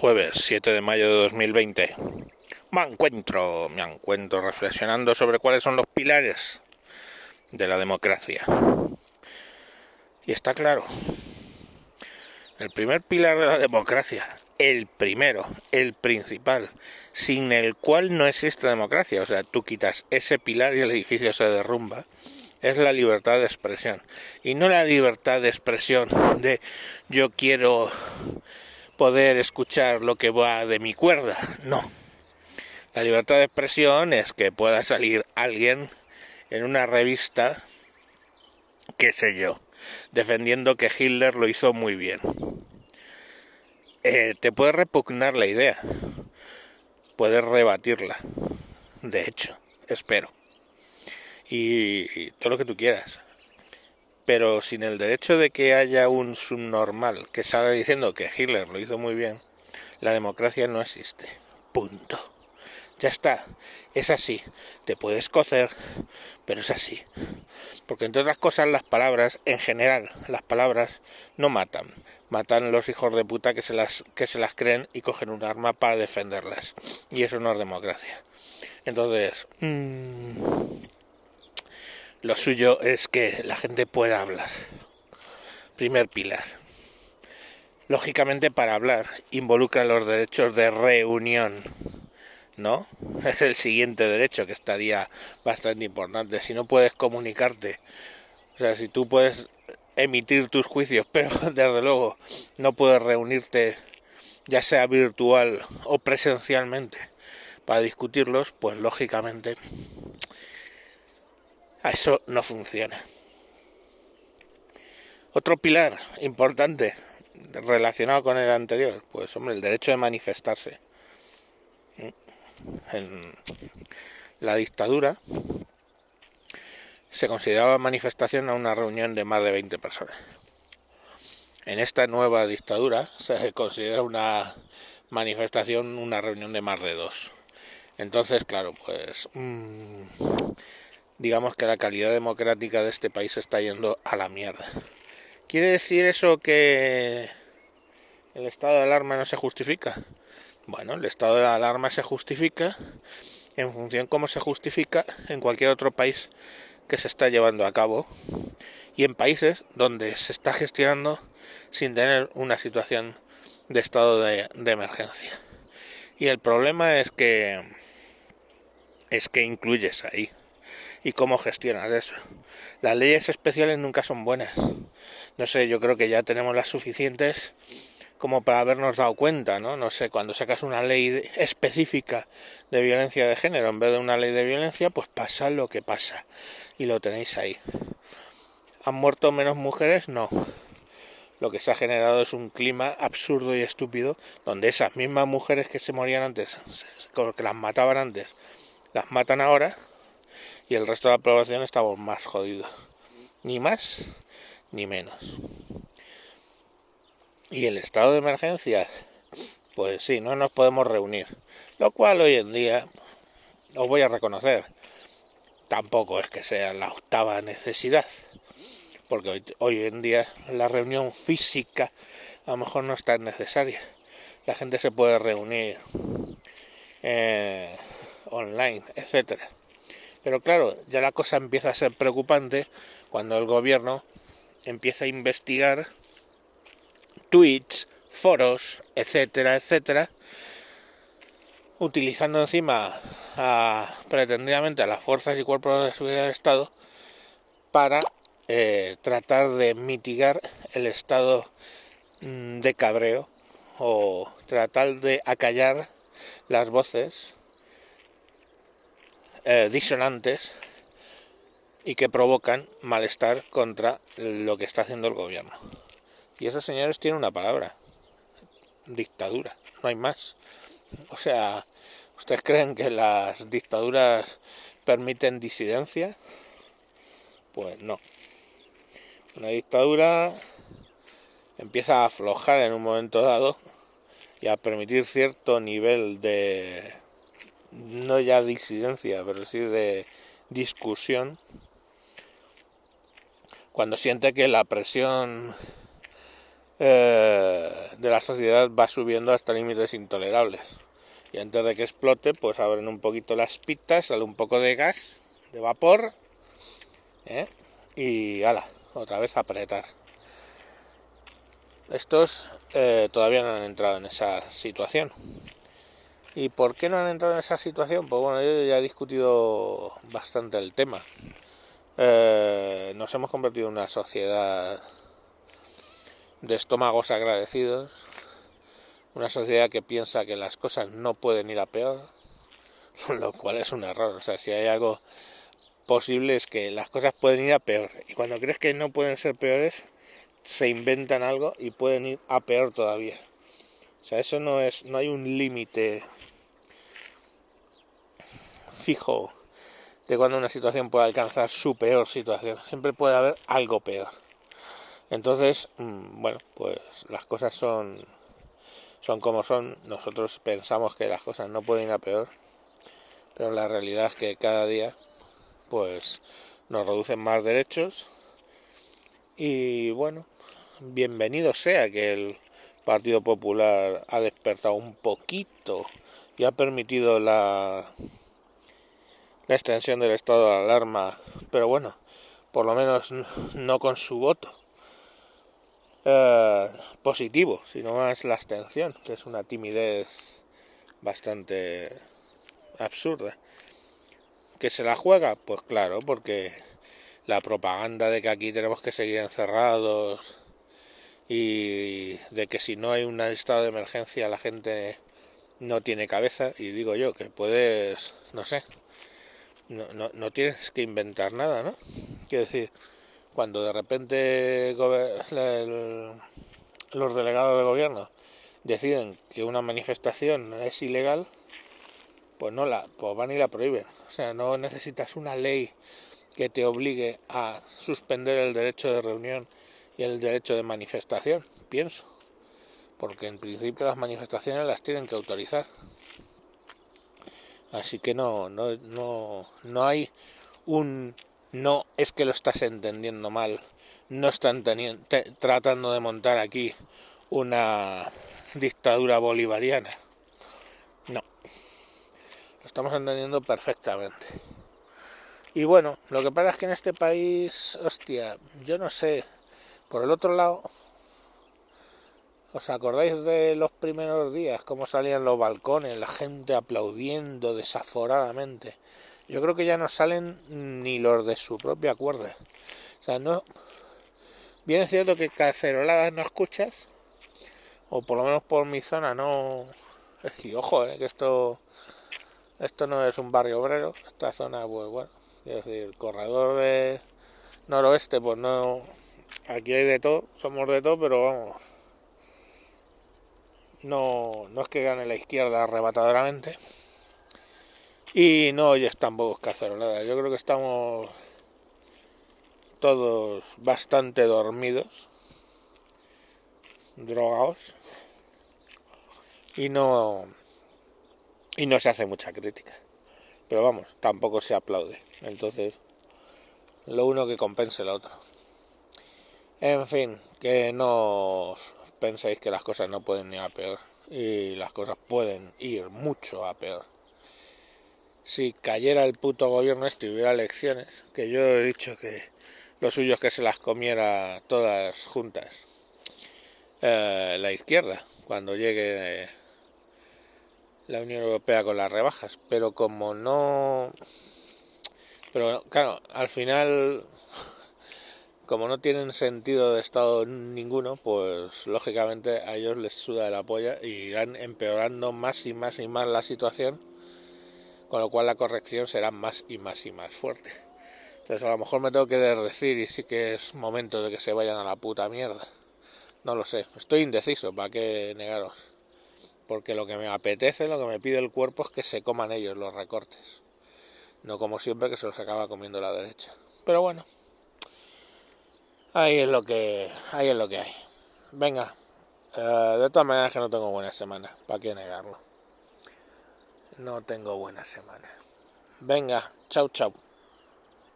Jueves 7 de mayo de 2020. Me encuentro, me encuentro reflexionando sobre cuáles son los pilares de la democracia. Y está claro, el primer pilar de la democracia, el primero, el principal, sin el cual no existe democracia, o sea, tú quitas ese pilar y el edificio se derrumba, es la libertad de expresión. Y no la libertad de expresión de yo quiero poder escuchar lo que va de mi cuerda. No. La libertad de expresión es que pueda salir alguien en una revista, qué sé yo, defendiendo que Hitler lo hizo muy bien. Eh, te puede repugnar la idea, puedes rebatirla, de hecho, espero. y todo lo que tú quieras pero sin el derecho de que haya un subnormal que salga diciendo que Hitler lo hizo muy bien, la democracia no existe. Punto. Ya está. Es así. Te puedes cocer, pero es así. Porque entre otras cosas las palabras, en general, las palabras no matan. Matan los hijos de puta que se las, que se las creen y cogen un arma para defenderlas. Y eso no es democracia. Entonces... Mmm lo suyo es que la gente pueda hablar. Primer pilar. Lógicamente para hablar involucra los derechos de reunión, ¿no? Es el siguiente derecho que estaría bastante importante. Si no puedes comunicarte, o sea, si tú puedes emitir tus juicios, pero desde luego no puedes reunirte ya sea virtual o presencialmente para discutirlos, pues lógicamente eso no funciona. Otro pilar importante relacionado con el anterior, pues hombre, el derecho de manifestarse. En la dictadura se consideraba manifestación a una reunión de más de 20 personas. En esta nueva dictadura se considera una manifestación una reunión de más de dos. Entonces, claro, pues mmm, digamos que la calidad democrática de este país está yendo a la mierda. ¿Quiere decir eso que el estado de alarma no se justifica? Bueno, el estado de alarma se justifica en función cómo se justifica en cualquier otro país que se está llevando a cabo y en países donde se está gestionando sin tener una situación de estado de, de emergencia. Y el problema es que es que incluyes ahí y cómo gestionas eso. Las leyes especiales nunca son buenas. No sé, yo creo que ya tenemos las suficientes como para habernos dado cuenta, ¿no? No sé, cuando sacas una ley específica de violencia de género en vez de una ley de violencia, pues pasa lo que pasa y lo tenéis ahí. ¿Han muerto menos mujeres? No. Lo que se ha generado es un clima absurdo y estúpido donde esas mismas mujeres que se morían antes, que las mataban antes, las matan ahora y el resto de la población estamos más jodidos. Ni más ni menos. Y el estado de emergencia, pues sí, no nos podemos reunir. Lo cual hoy en día, os voy a reconocer, tampoco es que sea la octava necesidad. Porque hoy, en día la reunión física a lo mejor no es tan necesaria. La gente se puede reunir eh, online, etcétera. Pero claro, ya la cosa empieza a ser preocupante cuando el gobierno empieza a investigar tweets, foros, etcétera, etcétera, utilizando encima a, pretendidamente a las fuerzas y cuerpos de seguridad del Estado para eh, tratar de mitigar el estado mm, de cabreo o tratar de acallar las voces eh, disonantes y que provocan malestar contra lo que está haciendo el gobierno. Y esos señores tienen una palabra, dictadura, no hay más. O sea, ¿ustedes creen que las dictaduras permiten disidencia? Pues no. Una dictadura empieza a aflojar en un momento dado y a permitir cierto nivel de no ya disidencia, pero sí de discusión, cuando siente que la presión eh, de la sociedad va subiendo hasta límites intolerables. Y antes de que explote, pues abren un poquito las pitas, sale un poco de gas, de vapor, ¿eh? y ala, otra vez apretar. Estos eh, todavía no han entrado en esa situación. ¿Y por qué no han entrado en esa situación? Pues bueno, yo ya he discutido bastante el tema. Eh, nos hemos convertido en una sociedad de estómagos agradecidos, una sociedad que piensa que las cosas no pueden ir a peor, lo cual es un error. O sea, si hay algo posible es que las cosas pueden ir a peor. Y cuando crees que no pueden ser peores, se inventan algo y pueden ir a peor todavía. Sea, eso no es, no hay un límite fijo de cuando una situación puede alcanzar su peor situación. Siempre puede haber algo peor. Entonces, mm, bueno, pues las cosas son son como son. Nosotros pensamos que las cosas no pueden ir a peor, pero la realidad es que cada día, pues, nos reducen más derechos y bueno, bienvenido sea que el Partido Popular ha despertado un poquito y ha permitido la, la extensión del estado de alarma, pero bueno, por lo menos no con su voto eh, positivo, sino más la abstención, que es una timidez bastante absurda. ¿Que se la juega? Pues claro, porque la propaganda de que aquí tenemos que seguir encerrados y de que si no hay un estado de emergencia la gente no tiene cabeza y digo yo que puedes, no sé, no, no, no tienes que inventar nada, ¿no? Quiero decir, cuando de repente los delegados de gobierno deciden que una manifestación es ilegal, pues no la, pues van y la prohíben. O sea, no necesitas una ley que te obligue a suspender el derecho de reunión y el derecho de manifestación, pienso. Porque en principio las manifestaciones las tienen que autorizar. Así que no, no, no, no hay un no es que lo estás entendiendo mal, no están tratando de montar aquí una dictadura bolivariana. No, lo estamos entendiendo perfectamente. Y bueno, lo que pasa es que en este país, hostia, yo no sé, por el otro lado, ¿os acordáis de los primeros días, cómo salían los balcones, la gente aplaudiendo desaforadamente? yo creo que ya no salen ni los de su propia cuerda. O sea, no. Bien es cierto que caceroladas no escuchas, o por lo menos por mi zona no. Y ojo, eh, que esto. Esto no es un barrio obrero, esta zona, pues bueno, es decir, el corredor de noroeste, pues no. Aquí hay de todo, somos de todo, pero vamos. No, no es que gane la izquierda arrebatadoramente y no oyes tampoco caceroladas. Yo creo que estamos todos bastante dormidos, drogados, y no, y no se hace mucha crítica. Pero vamos, tampoco se aplaude. Entonces, lo uno que compense lo otro. En fin, que no penséis que las cosas no pueden ir a peor. Y las cosas pueden ir mucho a peor si cayera el puto gobierno este y hubiera elecciones, que yo he dicho que lo suyo es que se las comiera todas juntas eh, la izquierda cuando llegue la Unión Europea con las rebajas, pero como no pero claro, al final como no tienen sentido de estado ninguno, pues lógicamente a ellos les suda la polla y irán empeorando más y más y más la situación con lo cual la corrección será más y más y más fuerte. Entonces a lo mejor me tengo que decir y sí que es momento de que se vayan a la puta mierda. No lo sé, estoy indeciso, ¿para qué negaros? Porque lo que me apetece, lo que me pide el cuerpo es que se coman ellos los recortes. No como siempre que se los acaba comiendo la derecha. Pero bueno, ahí es lo que, ahí es lo que hay. Venga, eh, de todas maneras que no tengo buena semana, ¿para qué negarlo? no tengo buena semana. Venga, chau chau.